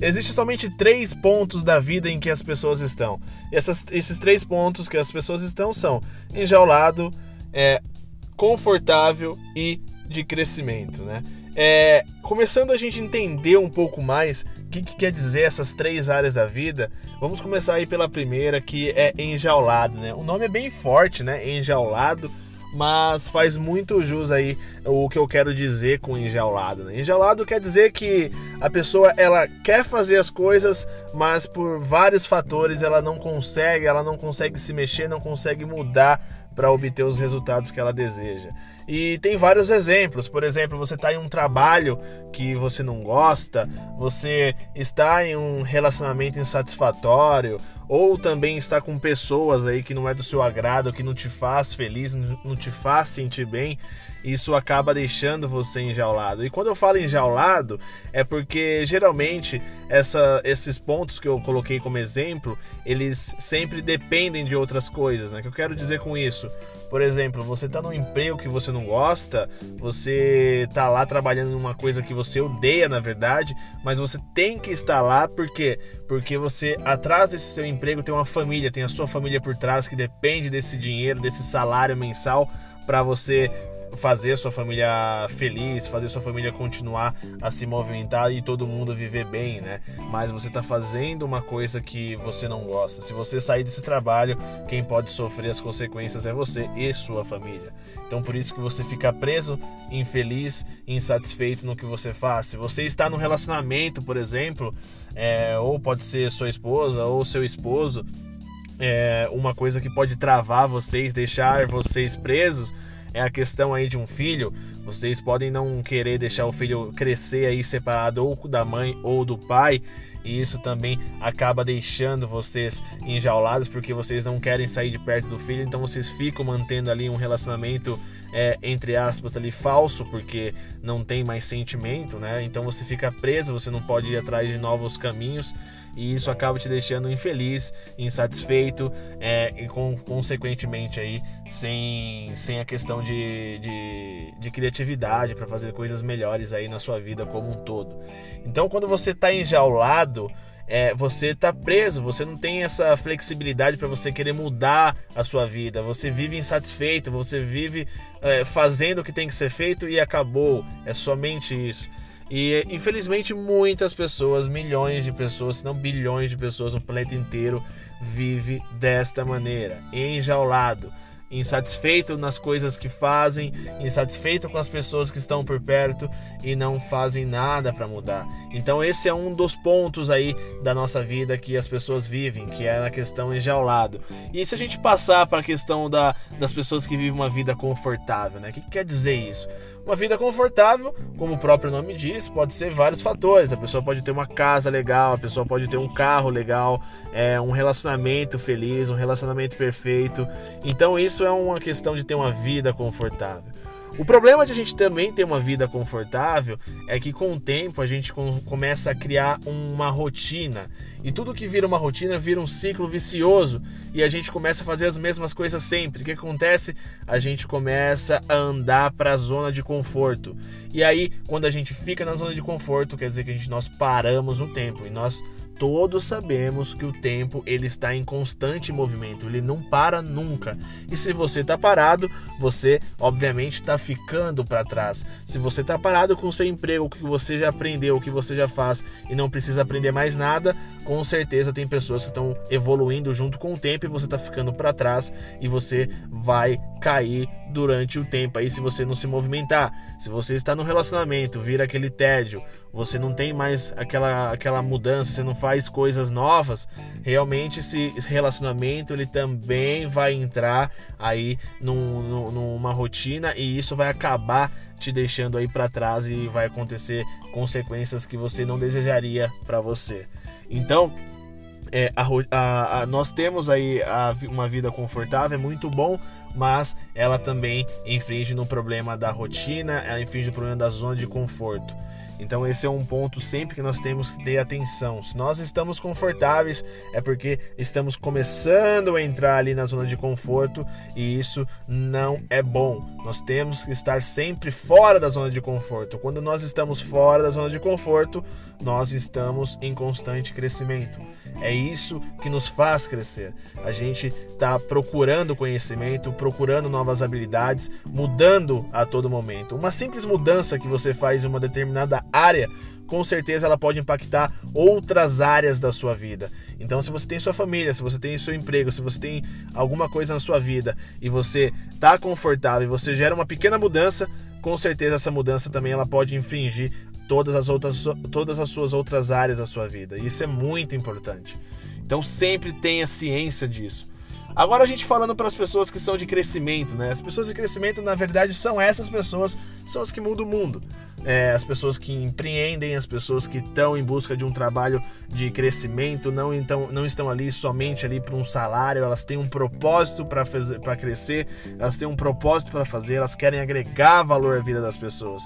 Existem somente três pontos da vida em que as pessoas estão. E essas, esses três pontos que as pessoas estão são enjaulado, é, confortável e de crescimento, né? É, começando a gente entender um pouco mais o que, que, quer dizer essas três áreas da vida, vamos começar aí pela primeira, que é enjaulado, né? O nome é bem forte, né? Enjaulado, mas faz muito jus aí o que eu quero dizer com enjaulado. Né? Enjaulado quer dizer que a pessoa ela quer fazer as coisas, mas por vários fatores ela não consegue, ela não consegue se mexer, não consegue mudar para obter os resultados que ela deseja. E tem vários exemplos. Por exemplo, você está em um trabalho que você não gosta, você está em um relacionamento insatisfatório, ou também está com pessoas aí que não é do seu agrado, que não te faz feliz, não te faz sentir bem, isso acaba deixando você enjaulado. E quando eu falo enjaulado, é porque geralmente essa, esses pontos que eu coloquei como exemplo, eles sempre dependem de outras coisas, né? O que eu quero dizer com isso? Por exemplo, você está num emprego que você não gosta, você está lá trabalhando numa coisa que você odeia, na verdade, mas você tem que estar lá porque porque você atrás desse seu emprego tem uma família, tem a sua família por trás que depende desse dinheiro, desse salário mensal para você fazer sua família feliz, fazer sua família continuar a se movimentar e todo mundo viver bem, né? Mas você está fazendo uma coisa que você não gosta. Se você sair desse trabalho, quem pode sofrer as consequências é você e sua família. Então por isso que você fica preso, infeliz, insatisfeito no que você faz. Se você está num relacionamento, por exemplo, é, ou pode ser sua esposa ou seu esposo, é, uma coisa que pode travar vocês, deixar vocês presos é a questão aí de um filho. Vocês podem não querer deixar o filho crescer aí separado ou da mãe ou do pai, e isso também acaba deixando vocês enjaulados porque vocês não querem sair de perto do filho, então vocês ficam mantendo ali um relacionamento é, entre aspas ali falso porque não tem mais sentimento, né? Então você fica preso, você não pode ir atrás de novos caminhos. E isso acaba te deixando infeliz, insatisfeito é, e com, consequentemente aí sem, sem a questão de, de, de criatividade para fazer coisas melhores aí na sua vida como um todo. Então quando você está enjaulado é, você está preso, você não tem essa flexibilidade para você querer mudar a sua vida. Você vive insatisfeito, você vive é, fazendo o que tem que ser feito e acabou. É somente isso. E infelizmente muitas pessoas, milhões de pessoas, se não bilhões de pessoas no planeta inteiro vive desta maneira, enjaulado insatisfeito nas coisas que fazem, insatisfeito com as pessoas que estão por perto e não fazem nada para mudar. Então esse é um dos pontos aí da nossa vida que as pessoas vivem, que é na questão enjaulado. E se a gente passar para a questão da, das pessoas que vivem uma vida confortável, né? O que, que quer dizer isso? Uma vida confortável, como o próprio nome diz, pode ser vários fatores. A pessoa pode ter uma casa legal, a pessoa pode ter um carro legal, é, um relacionamento feliz, um relacionamento perfeito. Então isso é uma questão de ter uma vida confortável. O problema de a gente também ter uma vida confortável é que com o tempo a gente começa a criar uma rotina. E tudo que vira uma rotina vira um ciclo vicioso e a gente começa a fazer as mesmas coisas sempre. O que acontece? A gente começa a andar para a zona de conforto. E aí, quando a gente fica na zona de conforto, quer dizer que a gente nós paramos no tempo e nós todos sabemos que o tempo ele está em constante movimento, ele não para nunca. E se você está parado, você obviamente está ficando para trás. Se você está parado com o seu emprego, o que você já aprendeu, o que você já faz e não precisa aprender mais nada, com certeza tem pessoas que estão evoluindo junto com o tempo e você está ficando para trás e você vai cair durante o tempo aí se você não se movimentar. Se você está no relacionamento, vira aquele tédio, você não tem mais aquela, aquela mudança, você não faz coisas novas, realmente esse, relacionamento ele também vai entrar aí num, num, numa rotina e isso vai acabar te deixando aí para trás e vai acontecer consequências que você não desejaria para você. Então, é, a, a, a, nós temos aí uma vida confortável, é muito bom, mas ela também infringe no problema da rotina, ela infringe no problema da zona de conforto. Então esse é um ponto sempre que nós temos que ter atenção. Se nós estamos confortáveis, é porque estamos começando a entrar ali na zona de conforto e isso não é bom. Nós temos que estar sempre fora da zona de conforto. Quando nós estamos fora da zona de conforto, nós estamos em constante crescimento. É isso que nos faz crescer. A gente está procurando conhecimento, procurando novas habilidades, mudando a todo momento. Uma simples mudança que você faz em uma determinada área, com certeza ela pode impactar outras áreas da sua vida. Então, se você tem sua família, se você tem seu emprego, se você tem alguma coisa na sua vida e você está confortável e você gera uma pequena mudança, com certeza essa mudança também ela pode infringir todas as outras todas as suas outras áreas da sua vida. Isso é muito importante. Então sempre tenha ciência disso. Agora a gente falando para as pessoas que são de crescimento, né? As pessoas de crescimento, na verdade, são essas pessoas, são as que mudam o mundo. É, as pessoas que empreendem, as pessoas que estão em busca de um trabalho de crescimento, não, então, não estão ali somente ali para um salário, elas têm um propósito para crescer, elas têm um propósito para fazer, elas querem agregar valor à vida das pessoas.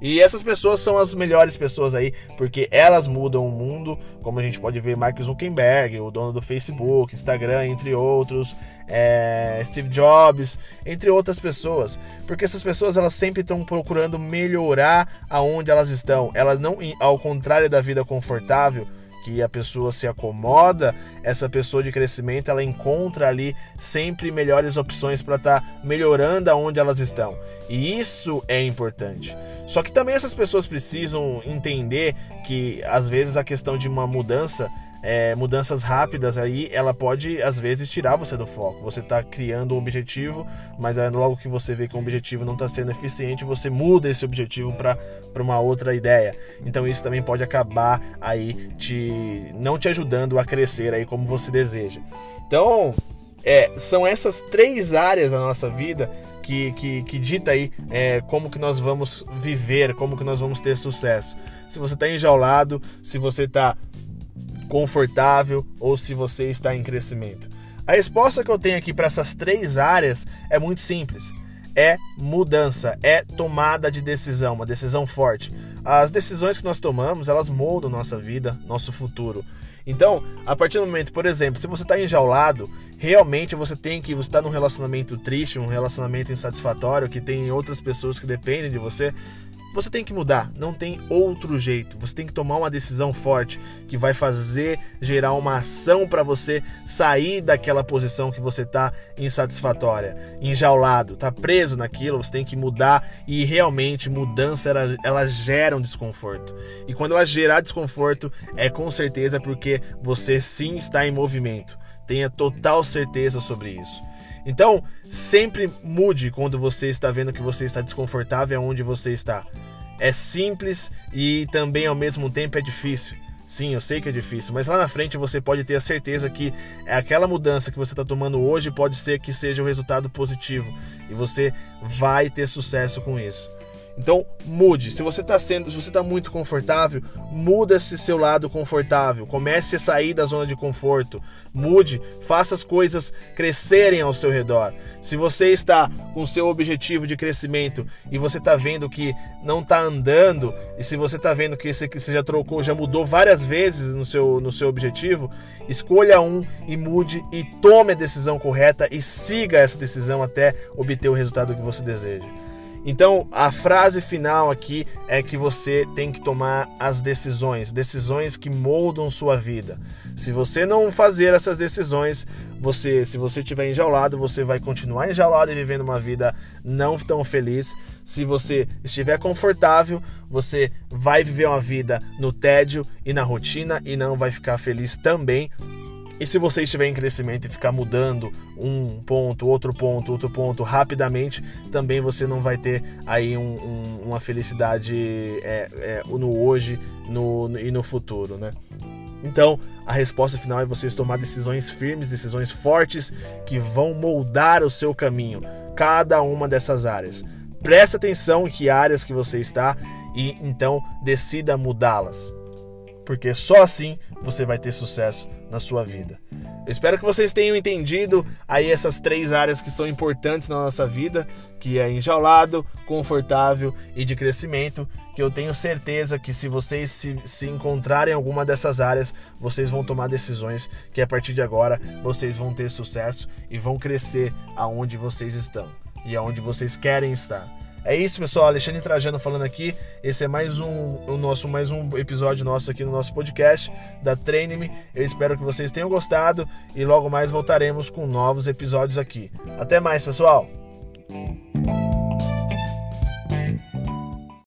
E essas pessoas são as melhores pessoas aí, porque elas mudam o mundo, como a gente pode ver Mark Zuckerberg, o dono do Facebook, Instagram, entre outros, é, Steve Jobs, entre outras pessoas. Porque essas pessoas elas sempre estão procurando melhorar aonde elas estão. Elas não, ao contrário da vida confortável, que a pessoa se acomoda, essa pessoa de crescimento ela encontra ali sempre melhores opções para estar tá melhorando aonde elas estão. E isso é importante. Só que também essas pessoas precisam entender que às vezes a questão de uma mudança é, mudanças rápidas aí, ela pode às vezes tirar você do foco. Você está criando um objetivo, mas aí, logo que você vê que o objetivo não está sendo eficiente, você muda esse objetivo para uma outra ideia. Então isso também pode acabar aí te não te ajudando a crescer aí como você deseja. Então é, são essas três áreas da nossa vida que, que, que, dita aí é, como que nós vamos viver, como que nós vamos ter sucesso. Se você está enjaulado, se você está confortável ou se você está em crescimento? A resposta que eu tenho aqui para essas três áreas é muito simples. É mudança, é tomada de decisão, uma decisão forte. As decisões que nós tomamos, elas moldam nossa vida, nosso futuro. Então, a partir do momento, por exemplo, se você está enjaulado, realmente você tem que, você está num relacionamento triste, um relacionamento insatisfatório, que tem outras pessoas que dependem de você, você tem que mudar, não tem outro jeito. Você tem que tomar uma decisão forte que vai fazer gerar uma ação para você sair daquela posição que você está insatisfatória, enjaulado, tá preso naquilo. Você tem que mudar e realmente mudança ela, ela gera um desconforto. E quando ela gerar desconforto, é com certeza porque você sim está em movimento. Tenha total certeza sobre isso. Então, sempre mude quando você está vendo que você está desconfortável onde você está. É simples e também ao mesmo tempo é difícil. Sim, eu sei que é difícil, mas lá na frente você pode ter a certeza que aquela mudança que você está tomando hoje pode ser que seja o um resultado positivo e você vai ter sucesso com isso. Então mude. Se você está sendo, se você está muito confortável, muda esse seu lado confortável. Comece a sair da zona de conforto. Mude, faça as coisas crescerem ao seu redor. Se você está com seu objetivo de crescimento e você está vendo que não está andando, e se você está vendo que você já trocou, já mudou várias vezes no seu, no seu objetivo, escolha um e mude e tome a decisão correta e siga essa decisão até obter o resultado que você deseja. Então, a frase final aqui é que você tem que tomar as decisões, decisões que moldam sua vida. Se você não fazer essas decisões, você, se você estiver enjaulado, você vai continuar enjaulado e vivendo uma vida não tão feliz. Se você estiver confortável, você vai viver uma vida no tédio e na rotina e não vai ficar feliz também. E se você estiver em crescimento e ficar mudando um ponto, outro ponto, outro ponto rapidamente, também você não vai ter aí um, um, uma felicidade é, é, no hoje no, no, e no futuro, né? Então, a resposta final é vocês tomar decisões firmes, decisões fortes que vão moldar o seu caminho, cada uma dessas áreas. Preste atenção em que áreas que você está e então decida mudá-las. Porque só assim você vai ter sucesso na sua vida. Eu espero que vocês tenham entendido aí essas três áreas que são importantes na nossa vida, que é enjaulado, confortável e de crescimento, que eu tenho certeza que se vocês se, se encontrarem em alguma dessas áreas, vocês vão tomar decisões que a partir de agora vocês vão ter sucesso e vão crescer aonde vocês estão e aonde vocês querem estar. É isso, pessoal. Alexandre Trajano falando aqui. Esse é mais um o nosso mais um episódio nosso aqui no nosso podcast da Treine-me. Eu espero que vocês tenham gostado e logo mais voltaremos com novos episódios aqui. Até mais, pessoal.